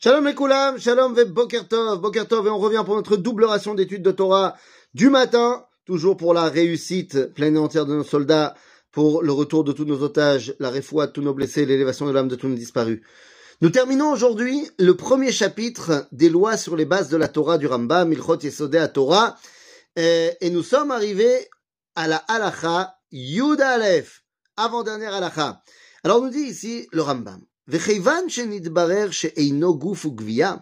Shalom koulam, shalom ve bokertov, bokertov, et on revient pour notre double ration d'études de Torah du matin, toujours pour la réussite pleine et entière de nos soldats, pour le retour de tous nos otages, la réfoua de tous nos blessés, l'élévation de l'âme de tous nos disparus. Nous terminons aujourd'hui le premier chapitre des lois sur les bases de la Torah du Rambam, Milchot Yesodé à Torah, et, et nous sommes arrivés à la halacha Yud Aleph, avant-dernière halacha. Alors nous dit ici le Rambam. וכיוון שנתברר שאינו גוף וגבייה,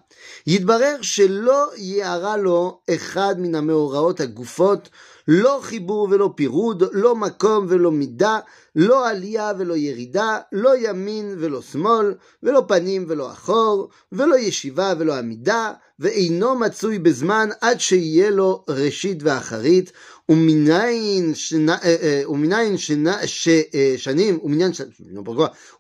יתברר שלא יערה לו אחד מן המאורעות הגופות, לא חיבור ולא פירוד, לא מקום ולא מידה, לא עלייה ולא ירידה, לא ימין ולא שמאל, ולא פנים ולא אחור, ולא ישיבה ולא עמידה, ואינו מצוי בזמן עד שיהיה לו ראשית ואחרית, ומניין שנה, ומניין שנה, ש, שנים, ומניין,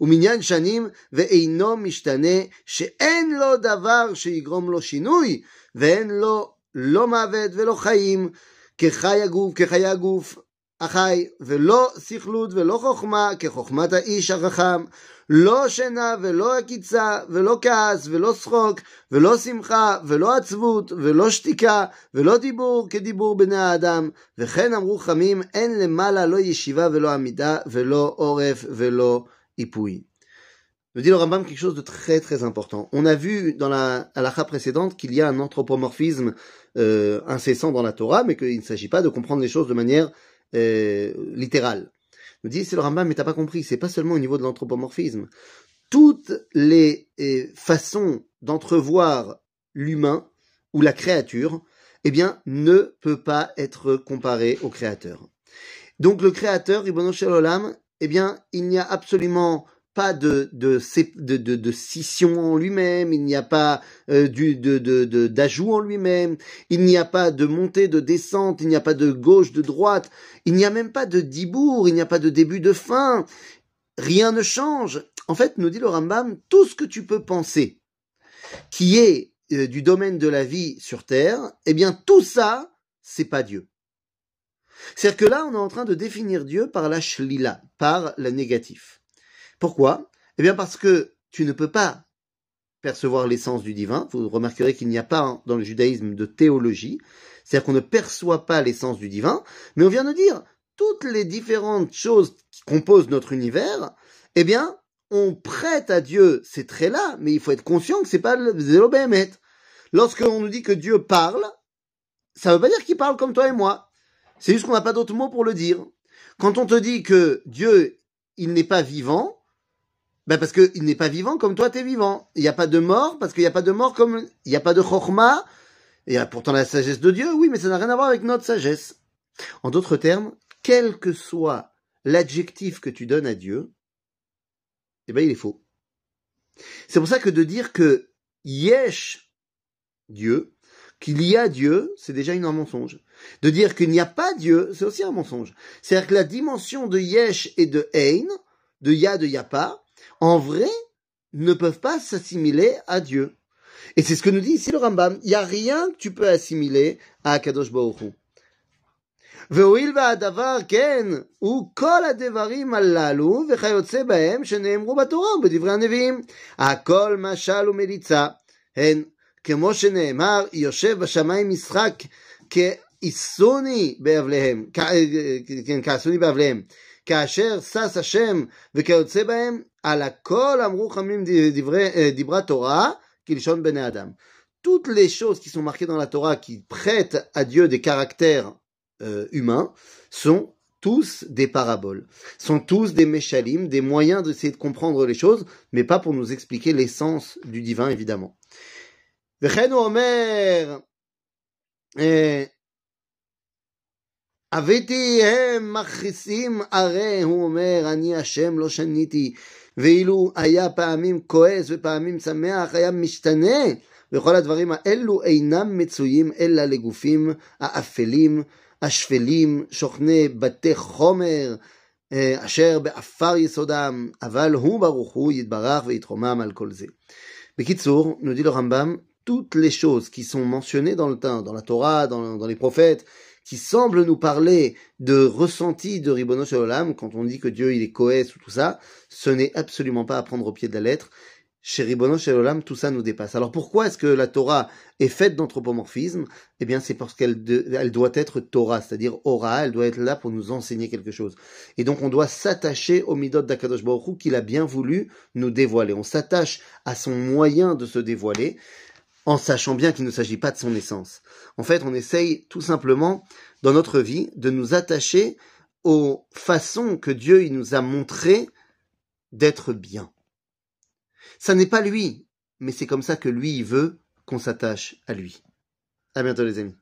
ומניין שנים, ואינו משתנה, שאין לו דבר שיגרום לו שינוי, ואין לו לא מוות ולא חיים, כחי הגוף, כחיי הגוף החי, ולא סכלות ולא חוכמה, כחוכמת האיש החכם, לא שינה ולא עקיצה, ולא כעס ולא שחוק, ולא שמחה ולא עצבות, ולא שתיקה, ולא דיבור כדיבור בני האדם, וכן אמרו חמים, אין למעלה לא ישיבה ולא עמידה, ולא עורף ולא איפוי. Me dit le Rambam quelque chose de très très important. On a vu dans la halakha précédente qu'il y a un anthropomorphisme euh, incessant dans la Torah, mais qu'il ne s'agit pas de comprendre les choses de manière euh, littérale. Me dit c'est le Rambam, mais t'as pas compris, c'est pas seulement au niveau de l'anthropomorphisme. Toutes les euh, façons d'entrevoir l'humain ou la créature, eh bien, ne peut pas être comparé au créateur. Donc le créateur, Ibn Olam, eh bien, il n'y a absolument pas de, de, de, de, de scission en lui-même, il n'y a pas euh, du, de, de, de, d'ajout en lui-même, il n'y a pas de montée, de descente, il n'y a pas de gauche, de droite, il n'y a même pas de dibour, il n'y a pas de début, de fin, rien ne change. En fait, nous dit le Rambam, tout ce que tu peux penser qui est euh, du domaine de la vie sur Terre, eh bien tout ça, c'est pas Dieu. C'est-à-dire que là, on est en train de définir Dieu par la shlila, par la négatif. Pourquoi? Eh bien parce que tu ne peux pas percevoir l'essence du divin. Vous remarquerez qu'il n'y a pas dans le judaïsme de théologie, c'est-à-dire qu'on ne perçoit pas l'essence du divin, mais on vient de dire toutes les différentes choses qui composent notre univers, eh bien, on prête à Dieu ces traits-là, mais il faut être conscient que c'est pas le. Lorsqu'on nous dit que Dieu parle, ça veut pas dire qu'il parle comme toi et moi. C'est juste qu'on n'a pas d'autre mot pour le dire. Quand on te dit que Dieu, il n'est pas vivant, ben parce qu'il n'est pas vivant comme toi t'es vivant. Il n'y a pas de mort parce qu'il n'y a pas de mort comme il n'y a pas de chorma. Il y a pourtant la sagesse de Dieu, oui, mais ça n'a rien à voir avec notre sagesse. En d'autres termes, quel que soit l'adjectif que tu donnes à Dieu, eh ben il est faux. C'est pour ça que de dire que yesh Dieu, qu'il y a Dieu, c'est déjà un mensonge. De dire qu'il n'y a pas Dieu, c'est aussi un mensonge. C'est-à-dire que la dimension de yesh et de ein, de ya, de ya pas, en vrai, ne peuvent pas s'assimiler à Dieu. Et c'est ce que nous dit ici le Rambam. Il n'y a rien que tu peux assimiler à Kadosh Baruch Hu. והואיל והדבר כן הוא כל הדברים הללו וכיוצא בהם שנאמרו בתורה ובדברי הנביאים. הכל משל ומליצה. הן כמו שנאמר יושב בשמיים משחק כאיסוני באבליהם, כן, כאסוני באבליהם. כאשר שש השם וכיוצא בהם על הכל אמרו חמים דיברה תורה כלשון בני אדם. Toutes les choses qui sont marquées dans la Torah qui prêtent à Dieu des caractères euh, humains sont tous des paraboles, sont tous des méchalim, des moyens d'essayer de comprendre les choses, mais pas pour nous expliquer l'essence du divin, évidemment. אביתי הם מכעיסים הרי הוא אומר אני השם לא שניתי ואילו היה פעמים כועס ופעמים שמח היה משתנה וכל הדברים האלו אינם מצויים אלא לגופים האפלים השפלים שוכני בתי חומר אשר באפר יסודם אבל הוא ברוך הוא יתברך ויתרומם על כל זה. בקיצור, nous dit le Rambam, toutes les choses qui sont mentionnées dans le temps, dans la Torah, dans, dans les prophètes, qui semble nous parler de ressenti de Ribono Shalom, quand on dit que Dieu il est coès ou tout ça, ce n'est absolument pas à prendre au pied de la lettre. chez Ribono, Olam, tout ça nous dépasse. Alors pourquoi est-ce que la Torah est faite d'anthropomorphisme? Eh bien, c'est parce qu'elle elle doit être Torah, c'est-à-dire Ora, elle doit être là pour nous enseigner quelque chose. Et donc, on doit s'attacher au Midot d'Akadosh Baruch qu'il a bien voulu nous dévoiler. On s'attache à son moyen de se dévoiler, en sachant bien qu'il ne s'agit pas de son essence. En fait, on essaye tout simplement, dans notre vie, de nous attacher aux façons que Dieu il nous a montré d'être bien. Ça n'est pas lui, mais c'est comme ça que lui, il veut qu'on s'attache à lui. À bientôt les amis.